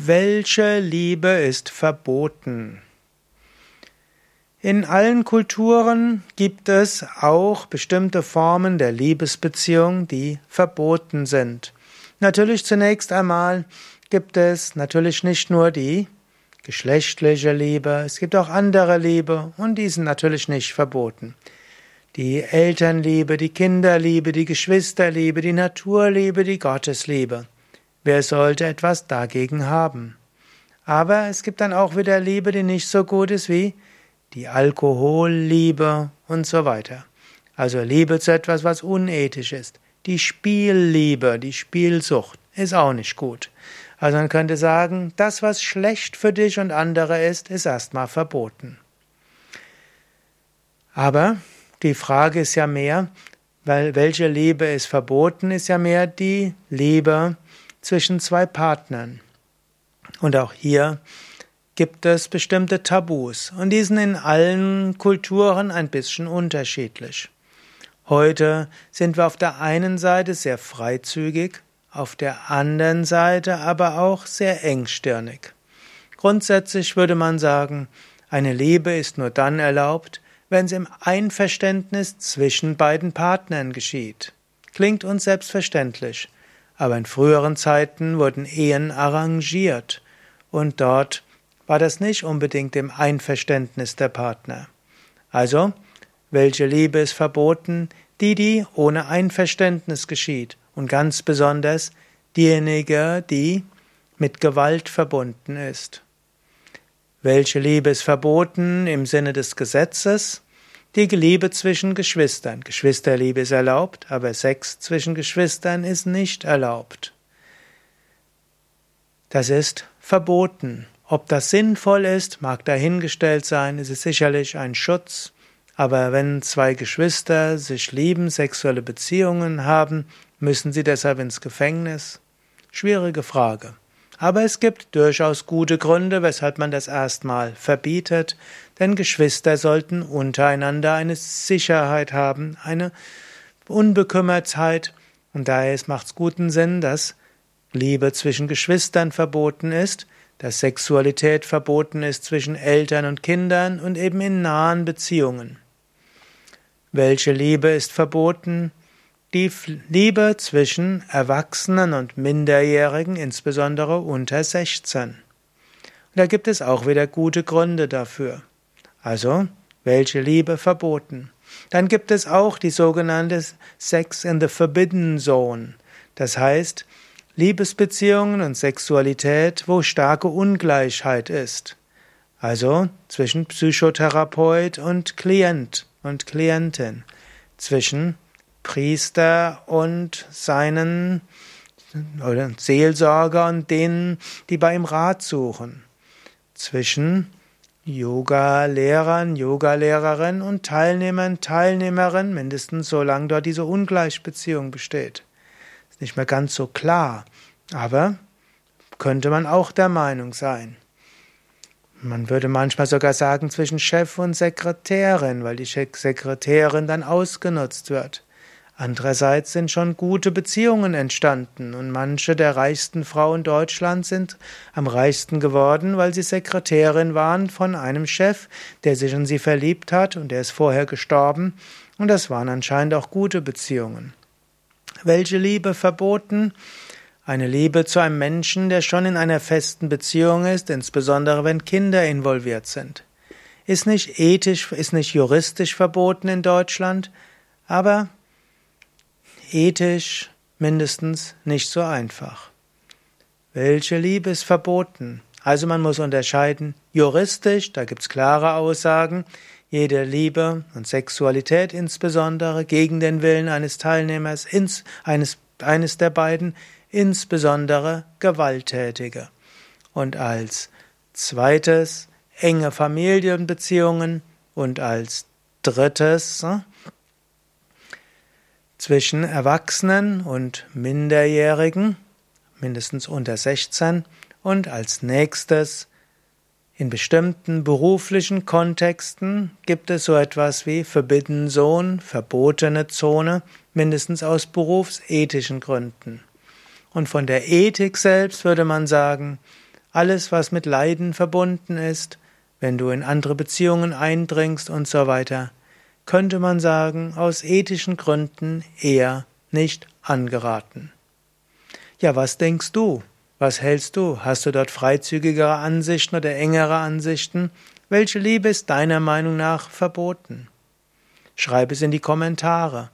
Welche Liebe ist verboten? In allen Kulturen gibt es auch bestimmte Formen der Liebesbeziehung, die verboten sind. Natürlich zunächst einmal gibt es natürlich nicht nur die geschlechtliche Liebe, es gibt auch andere Liebe und die sind natürlich nicht verboten. Die Elternliebe, die Kinderliebe, die Geschwisterliebe, die Naturliebe, die Gottesliebe. Wer sollte etwas dagegen haben? Aber es gibt dann auch wieder Liebe, die nicht so gut ist wie die Alkoholliebe und so weiter. Also Liebe zu etwas, was unethisch ist. Die Spielliebe, die Spielsucht ist auch nicht gut. Also man könnte sagen, das, was schlecht für dich und andere ist, ist erstmal verboten. Aber die Frage ist ja mehr, weil welche Liebe ist verboten, ist ja mehr die Liebe, zwischen zwei Partnern. Und auch hier gibt es bestimmte Tabus und die sind in allen Kulturen ein bisschen unterschiedlich. Heute sind wir auf der einen Seite sehr freizügig, auf der anderen Seite aber auch sehr engstirnig. Grundsätzlich würde man sagen, eine Liebe ist nur dann erlaubt, wenn sie im Einverständnis zwischen beiden Partnern geschieht. Klingt uns selbstverständlich. Aber in früheren Zeiten wurden Ehen arrangiert und dort war das nicht unbedingt im Einverständnis der Partner. Also, welche Liebe ist verboten? Die, die ohne Einverständnis geschieht und ganz besonders diejenige, die mit Gewalt verbunden ist. Welche Liebe ist verboten im Sinne des Gesetzes? Die Liebe zwischen Geschwistern. Geschwisterliebe ist erlaubt, aber Sex zwischen Geschwistern ist nicht erlaubt. Das ist verboten. Ob das sinnvoll ist, mag dahingestellt sein, es ist sicherlich ein Schutz, aber wenn zwei Geschwister sich lieben, sexuelle Beziehungen haben, müssen sie deshalb ins Gefängnis? Schwierige Frage. Aber es gibt durchaus gute Gründe, weshalb man das erstmal verbietet, denn Geschwister sollten untereinander eine Sicherheit haben, eine Unbekümmertheit, und daher macht es guten Sinn, dass Liebe zwischen Geschwistern verboten ist, dass Sexualität verboten ist zwischen Eltern und Kindern und eben in nahen Beziehungen. Welche Liebe ist verboten? Die Liebe zwischen Erwachsenen und Minderjährigen, insbesondere unter 16. Und da gibt es auch wieder gute Gründe dafür. Also, welche Liebe verboten? Dann gibt es auch die sogenannte Sex in the Forbidden Zone. Das heißt, Liebesbeziehungen und Sexualität, wo starke Ungleichheit ist. Also zwischen Psychotherapeut und Klient und Klientin, zwischen Priester und seinen Seelsorger und denen, die bei ihm Rat suchen. Zwischen Yoga-Lehrern, Yoga-Lehrerin und Teilnehmern, Teilnehmerin, mindestens solange dort diese Ungleichbeziehung besteht. Ist nicht mehr ganz so klar, aber könnte man auch der Meinung sein. Man würde manchmal sogar sagen zwischen Chef und Sekretärin, weil die Sekretärin dann ausgenutzt wird. Andererseits sind schon gute Beziehungen entstanden und manche der reichsten Frauen Deutschlands sind am reichsten geworden, weil sie Sekretärin waren von einem Chef, der sich in sie verliebt hat und der ist vorher gestorben und das waren anscheinend auch gute Beziehungen. Welche Liebe verboten? Eine Liebe zu einem Menschen, der schon in einer festen Beziehung ist, insbesondere wenn Kinder involviert sind. Ist nicht ethisch, ist nicht juristisch verboten in Deutschland, aber ethisch mindestens nicht so einfach. Welche Liebe ist verboten? Also man muss unterscheiden, juristisch, da gibt's klare Aussagen, jede Liebe und Sexualität insbesondere gegen den Willen eines Teilnehmers, ins, eines, eines der beiden, insbesondere Gewalttätige. Und als zweites enge Familienbeziehungen und als drittes zwischen Erwachsenen und Minderjährigen, mindestens unter 16, und als nächstes in bestimmten beruflichen Kontexten gibt es so etwas wie Forbidden Zone, verbotene Zone, mindestens aus berufsethischen Gründen. Und von der Ethik selbst würde man sagen, alles, was mit Leiden verbunden ist, wenn du in andere Beziehungen eindringst und so weiter, könnte man sagen, aus ethischen Gründen eher nicht angeraten. Ja, was denkst du? Was hältst du? Hast du dort freizügigere Ansichten oder engere Ansichten? Welche Liebe ist deiner Meinung nach verboten? Schreib es in die Kommentare.